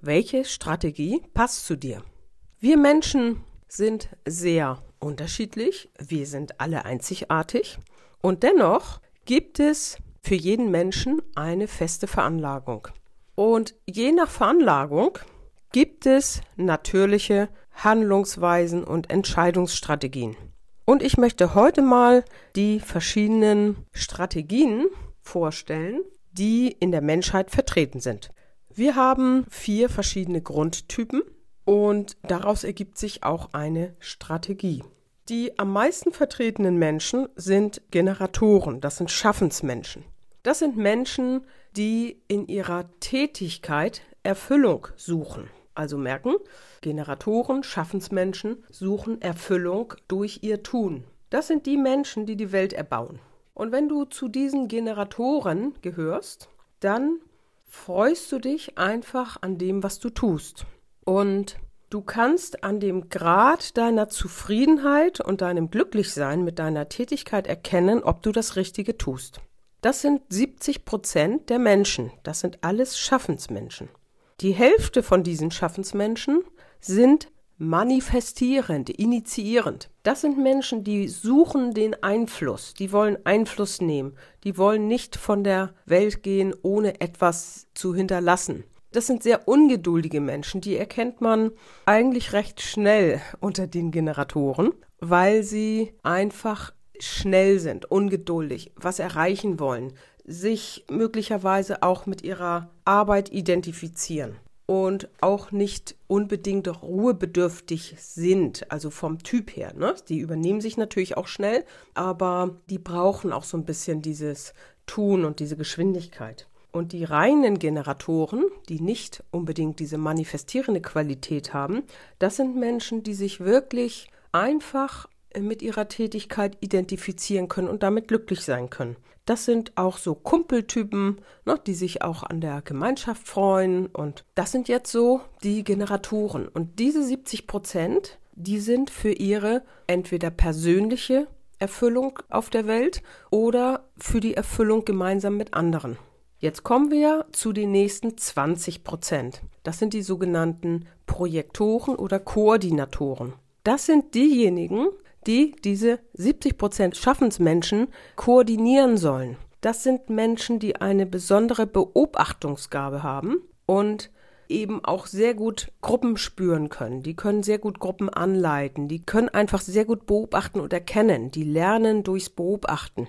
welche Strategie passt zu dir? Wir Menschen sind sehr unterschiedlich, wir sind alle einzigartig und dennoch gibt es für jeden Menschen eine feste Veranlagung. Und je nach Veranlagung gibt es natürliche Handlungsweisen und Entscheidungsstrategien. Und ich möchte heute mal die verschiedenen Strategien vorstellen, die in der Menschheit vertreten sind. Wir haben vier verschiedene Grundtypen und daraus ergibt sich auch eine Strategie. Die am meisten vertretenen Menschen sind Generatoren, das sind Schaffensmenschen. Das sind Menschen, die in ihrer Tätigkeit Erfüllung suchen. Also merken, Generatoren, Schaffensmenschen suchen Erfüllung durch ihr Tun. Das sind die Menschen, die die Welt erbauen. Und wenn du zu diesen Generatoren gehörst, dann freust du dich einfach an dem, was du tust. Und du kannst an dem Grad deiner Zufriedenheit und deinem Glücklichsein mit deiner Tätigkeit erkennen, ob du das Richtige tust. Das sind 70 Prozent der Menschen. Das sind alles Schaffensmenschen. Die Hälfte von diesen Schaffensmenschen sind manifestierend, initiierend. Das sind Menschen, die suchen den Einfluss, die wollen Einfluss nehmen, die wollen nicht von der Welt gehen, ohne etwas zu hinterlassen. Das sind sehr ungeduldige Menschen, die erkennt man eigentlich recht schnell unter den Generatoren, weil sie einfach schnell sind, ungeduldig, was erreichen wollen, sich möglicherweise auch mit ihrer Arbeit identifizieren und auch nicht unbedingt ruhebedürftig sind, also vom Typ her. Ne? Die übernehmen sich natürlich auch schnell, aber die brauchen auch so ein bisschen dieses Tun und diese Geschwindigkeit. Und die reinen Generatoren, die nicht unbedingt diese manifestierende Qualität haben, das sind Menschen, die sich wirklich einfach mit ihrer Tätigkeit identifizieren können und damit glücklich sein können. Das sind auch so Kumpeltypen, ne, die sich auch an der Gemeinschaft freuen. Und das sind jetzt so die Generatoren. Und diese 70 Prozent, die sind für ihre entweder persönliche Erfüllung auf der Welt oder für die Erfüllung gemeinsam mit anderen. Jetzt kommen wir zu den nächsten 20 Prozent. Das sind die sogenannten Projektoren oder Koordinatoren. Das sind diejenigen, die diese 70 Prozent Schaffensmenschen koordinieren sollen. Das sind Menschen, die eine besondere Beobachtungsgabe haben und eben auch sehr gut Gruppen spüren können. Die können sehr gut Gruppen anleiten. Die können einfach sehr gut beobachten und erkennen. Die lernen durchs Beobachten.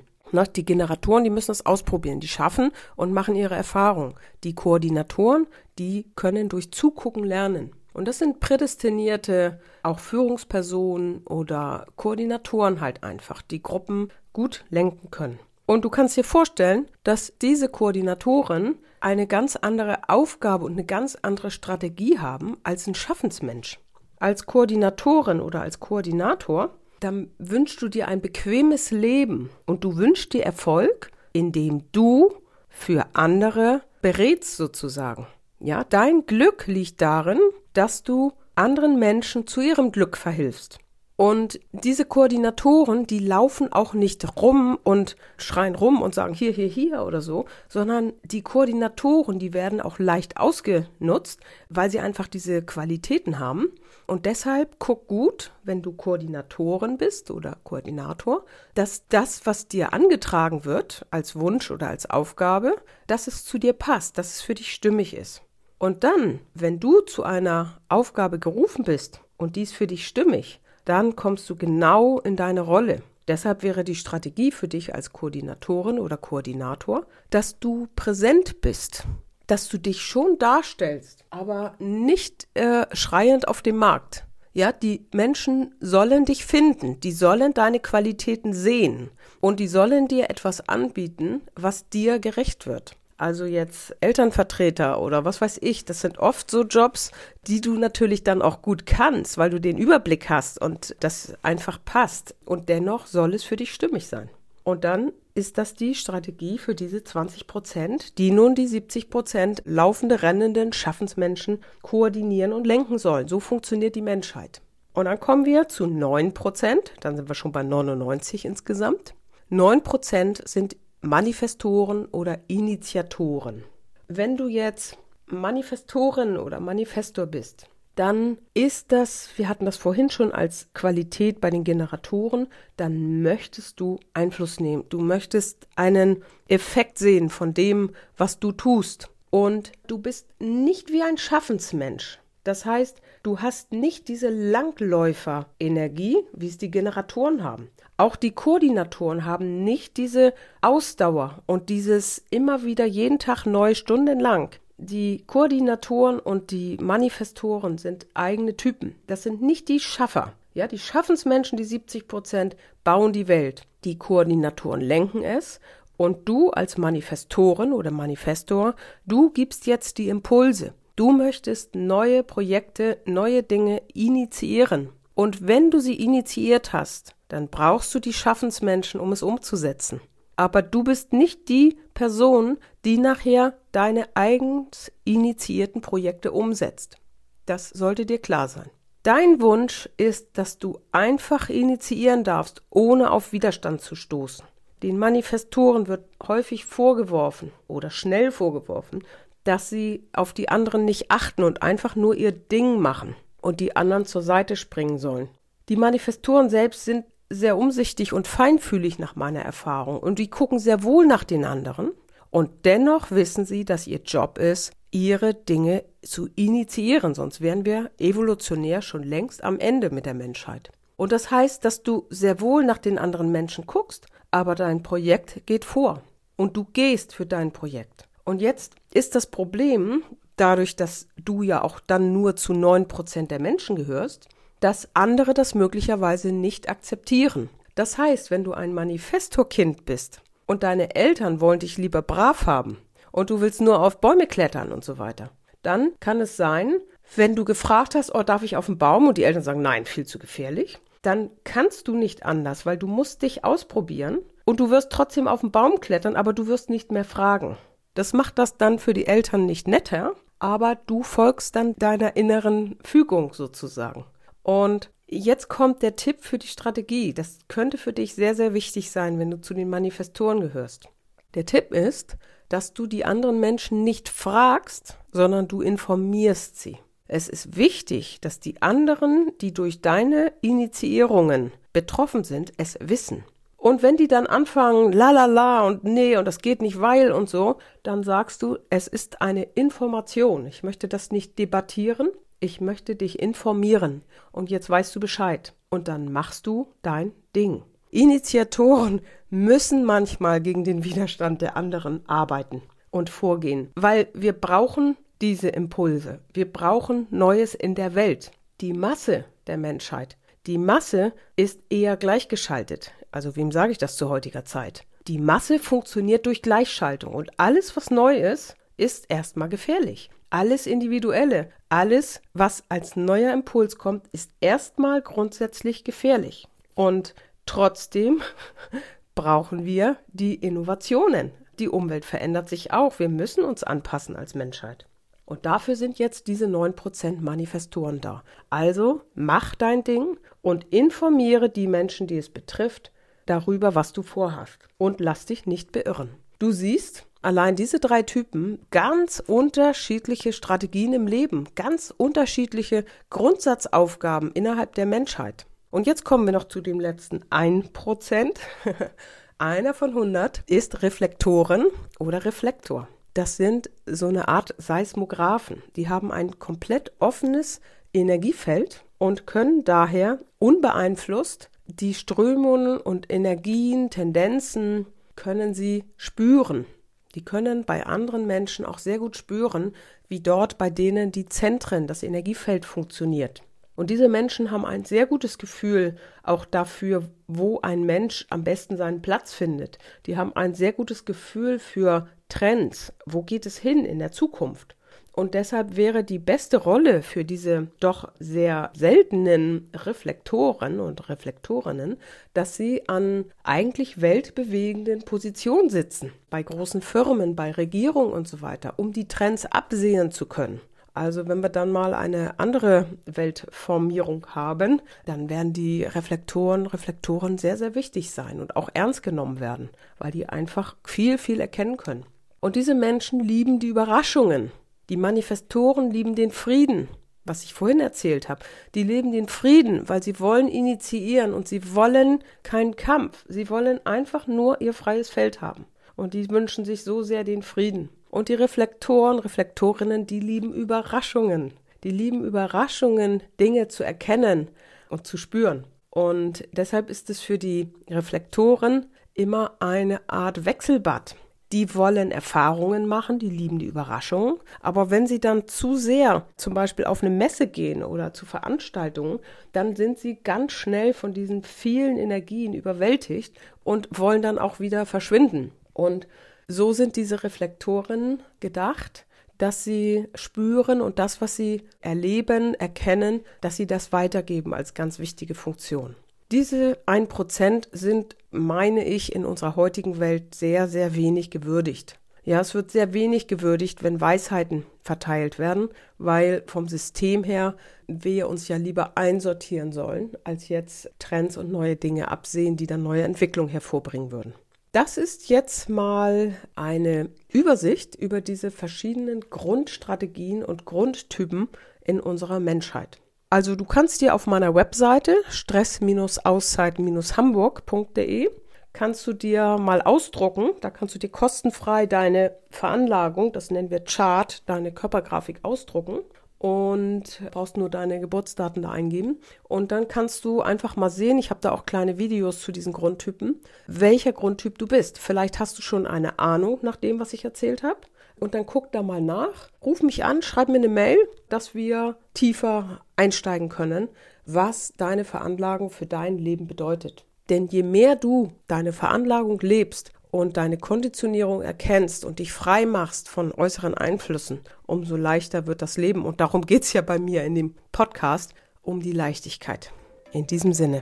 Die Generatoren, die müssen das ausprobieren, die schaffen und machen ihre Erfahrung. Die Koordinatoren, die können durch Zugucken lernen. Und das sind prädestinierte auch Führungspersonen oder Koordinatoren halt einfach, die Gruppen gut lenken können. Und du kannst dir vorstellen, dass diese Koordinatoren eine ganz andere Aufgabe und eine ganz andere Strategie haben als ein Schaffensmensch. Als Koordinatorin oder als Koordinator dann wünschst du dir ein bequemes Leben und du wünschst dir Erfolg, indem du für andere berätst sozusagen. Ja, dein Glück liegt darin, dass du anderen Menschen zu ihrem Glück verhilfst. Und diese Koordinatoren, die laufen auch nicht rum und schreien rum und sagen hier, hier, hier oder so, sondern die Koordinatoren, die werden auch leicht ausgenutzt, weil sie einfach diese Qualitäten haben. Und deshalb guck gut, wenn du Koordinatorin bist oder Koordinator, dass das, was dir angetragen wird als Wunsch oder als Aufgabe, dass es zu dir passt, dass es für dich stimmig ist. Und dann, wenn du zu einer Aufgabe gerufen bist und dies für dich stimmig, dann kommst du genau in deine Rolle. Deshalb wäre die Strategie für dich als Koordinatorin oder Koordinator, dass du präsent bist, dass du dich schon darstellst, aber nicht äh, schreiend auf dem Markt. Ja, die Menschen sollen dich finden, die sollen deine Qualitäten sehen und die sollen dir etwas anbieten, was dir gerecht wird. Also jetzt Elternvertreter oder was weiß ich, das sind oft so Jobs, die du natürlich dann auch gut kannst, weil du den Überblick hast und das einfach passt. Und dennoch soll es für dich stimmig sein. Und dann ist das die Strategie für diese 20 Prozent, die nun die 70 Prozent laufende, rennenden Schaffensmenschen koordinieren und lenken sollen. So funktioniert die Menschheit. Und dann kommen wir zu 9 Prozent, dann sind wir schon bei 99 insgesamt. 9 Prozent sind Manifestoren oder Initiatoren. Wenn du jetzt Manifestorin oder Manifestor bist, dann ist das, wir hatten das vorhin schon als Qualität bei den Generatoren, dann möchtest du Einfluss nehmen. Du möchtest einen Effekt sehen von dem, was du tust. Und du bist nicht wie ein Schaffensmensch. Das heißt, du hast nicht diese Langläufer-Energie, wie es die Generatoren haben. Auch die Koordinatoren haben nicht diese Ausdauer und dieses immer wieder jeden Tag neu stundenlang. Die Koordinatoren und die Manifestoren sind eigene Typen. Das sind nicht die Schaffer. Ja, die Schaffensmenschen, die 70 Prozent, bauen die Welt. Die Koordinatoren lenken es und du als Manifestorin oder Manifestor, du gibst jetzt die Impulse. Du möchtest neue Projekte, neue Dinge initiieren. Und wenn du sie initiiert hast, dann brauchst du die Schaffensmenschen, um es umzusetzen. Aber du bist nicht die Person, die nachher deine eigens initiierten Projekte umsetzt. Das sollte dir klar sein. Dein Wunsch ist, dass du einfach initiieren darfst, ohne auf Widerstand zu stoßen. Den Manifestoren wird häufig vorgeworfen oder schnell vorgeworfen, dass sie auf die anderen nicht achten und einfach nur ihr Ding machen und die anderen zur Seite springen sollen. Die Manifestoren selbst sind sehr umsichtig und feinfühlig nach meiner Erfahrung und die gucken sehr wohl nach den anderen und dennoch wissen sie, dass ihr Job ist, ihre Dinge zu initiieren, sonst wären wir evolutionär schon längst am Ende mit der Menschheit. Und das heißt, dass du sehr wohl nach den anderen Menschen guckst, aber dein Projekt geht vor und du gehst für dein Projekt. Und jetzt ist das Problem, dadurch, dass du ja auch dann nur zu neun Prozent der Menschen gehörst, dass andere das möglicherweise nicht akzeptieren. Das heißt, wenn du ein Manifestorkind bist und deine Eltern wollen dich lieber brav haben und du willst nur auf Bäume klettern und so weiter, dann kann es sein, wenn du gefragt hast, oh, darf ich auf den Baum und die Eltern sagen, nein, viel zu gefährlich, dann kannst du nicht anders, weil du musst dich ausprobieren und du wirst trotzdem auf den Baum klettern, aber du wirst nicht mehr fragen. Das macht das dann für die Eltern nicht netter, aber du folgst dann deiner inneren Fügung sozusagen. Und jetzt kommt der Tipp für die Strategie. Das könnte für dich sehr, sehr wichtig sein, wenn du zu den Manifestoren gehörst. Der Tipp ist, dass du die anderen Menschen nicht fragst, sondern du informierst sie. Es ist wichtig, dass die anderen, die durch deine Initiierungen betroffen sind, es wissen. Und wenn die dann anfangen, la la la und nee und das geht nicht, weil und so, dann sagst du, es ist eine Information. Ich möchte das nicht debattieren, ich möchte dich informieren und jetzt weißt du Bescheid. Und dann machst du dein Ding. Initiatoren müssen manchmal gegen den Widerstand der anderen arbeiten und vorgehen, weil wir brauchen diese Impulse. Wir brauchen Neues in der Welt. Die Masse der Menschheit, die Masse ist eher gleichgeschaltet. Also wem sage ich das zu heutiger Zeit? Die Masse funktioniert durch Gleichschaltung und alles, was neu ist, ist erstmal gefährlich. Alles Individuelle, alles, was als neuer Impuls kommt, ist erstmal grundsätzlich gefährlich. Und trotzdem brauchen wir die Innovationen. Die Umwelt verändert sich auch. Wir müssen uns anpassen als Menschheit. Und dafür sind jetzt diese 9% Manifestoren da. Also mach dein Ding und informiere die Menschen, die es betrifft, darüber, was du vorhast. Und lass dich nicht beirren. Du siehst, allein diese drei Typen ganz unterschiedliche Strategien im Leben, ganz unterschiedliche Grundsatzaufgaben innerhalb der Menschheit. Und jetzt kommen wir noch zu dem letzten 1%. Einer von 100 ist Reflektoren oder Reflektor. Das sind so eine Art Seismographen. Die haben ein komplett offenes Energiefeld und können daher unbeeinflusst die Strömungen und Energien, Tendenzen können sie spüren. Die können bei anderen Menschen auch sehr gut spüren, wie dort bei denen die Zentren, das Energiefeld funktioniert. Und diese Menschen haben ein sehr gutes Gefühl auch dafür, wo ein Mensch am besten seinen Platz findet. Die haben ein sehr gutes Gefühl für Trends? Wo geht es hin in der Zukunft? Und deshalb wäre die beste Rolle für diese doch sehr seltenen Reflektoren und Reflektorinnen, dass sie an eigentlich weltbewegenden Positionen sitzen, bei großen Firmen, bei Regierungen und so weiter, um die Trends absehen zu können. Also wenn wir dann mal eine andere Weltformierung haben, dann werden die Reflektoren, Reflektoren sehr, sehr wichtig sein und auch ernst genommen werden, weil die einfach viel, viel erkennen können. Und diese Menschen lieben die Überraschungen. Die Manifestoren lieben den Frieden, was ich vorhin erzählt habe. Die leben den Frieden, weil sie wollen initiieren und sie wollen keinen Kampf. Sie wollen einfach nur ihr freies Feld haben. Und die wünschen sich so sehr den Frieden. Und die Reflektoren, Reflektorinnen, die lieben Überraschungen. Die lieben Überraschungen, Dinge zu erkennen und zu spüren. Und deshalb ist es für die Reflektoren immer eine Art Wechselbad die wollen Erfahrungen machen, die lieben die Überraschungen. Aber wenn sie dann zu sehr zum Beispiel auf eine Messe gehen oder zu Veranstaltungen, dann sind sie ganz schnell von diesen vielen Energien überwältigt und wollen dann auch wieder verschwinden. Und so sind diese Reflektoren gedacht, dass sie spüren und das, was sie erleben, erkennen, dass sie das weitergeben als ganz wichtige Funktion. Diese 1% sind, meine ich, in unserer heutigen Welt sehr, sehr wenig gewürdigt. Ja, es wird sehr wenig gewürdigt, wenn Weisheiten verteilt werden, weil vom System her wir uns ja lieber einsortieren sollen, als jetzt Trends und neue Dinge absehen, die dann neue Entwicklungen hervorbringen würden. Das ist jetzt mal eine Übersicht über diese verschiedenen Grundstrategien und Grundtypen in unserer Menschheit. Also du kannst dir auf meiner Webseite stress-auszeit-hamburg.de kannst du dir mal ausdrucken, da kannst du dir kostenfrei deine Veranlagung, das nennen wir Chart, deine Körpergrafik ausdrucken und brauchst nur deine Geburtsdaten da eingeben. Und dann kannst du einfach mal sehen, ich habe da auch kleine Videos zu diesen Grundtypen, welcher Grundtyp du bist. Vielleicht hast du schon eine Ahnung nach dem, was ich erzählt habe und dann guck da mal nach. Ruf mich an, schreib mir eine Mail, dass wir tiefer einsteigen können, was deine Veranlagung für dein Leben bedeutet. Denn je mehr du deine Veranlagung lebst und deine Konditionierung erkennst und dich frei machst von äußeren Einflüssen, umso leichter wird das Leben. Und darum geht es ja bei mir in dem Podcast um die Leichtigkeit. In diesem Sinne.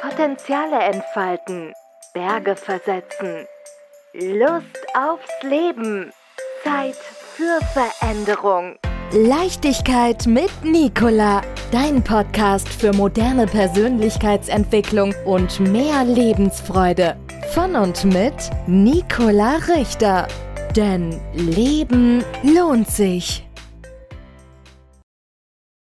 Potenziale entfalten, Berge versetzen Lust aufs Leben. Zeit für Veränderung. Leichtigkeit mit Nicola. Dein Podcast für moderne Persönlichkeitsentwicklung und mehr Lebensfreude. Von und mit Nicola Richter. Denn Leben lohnt sich.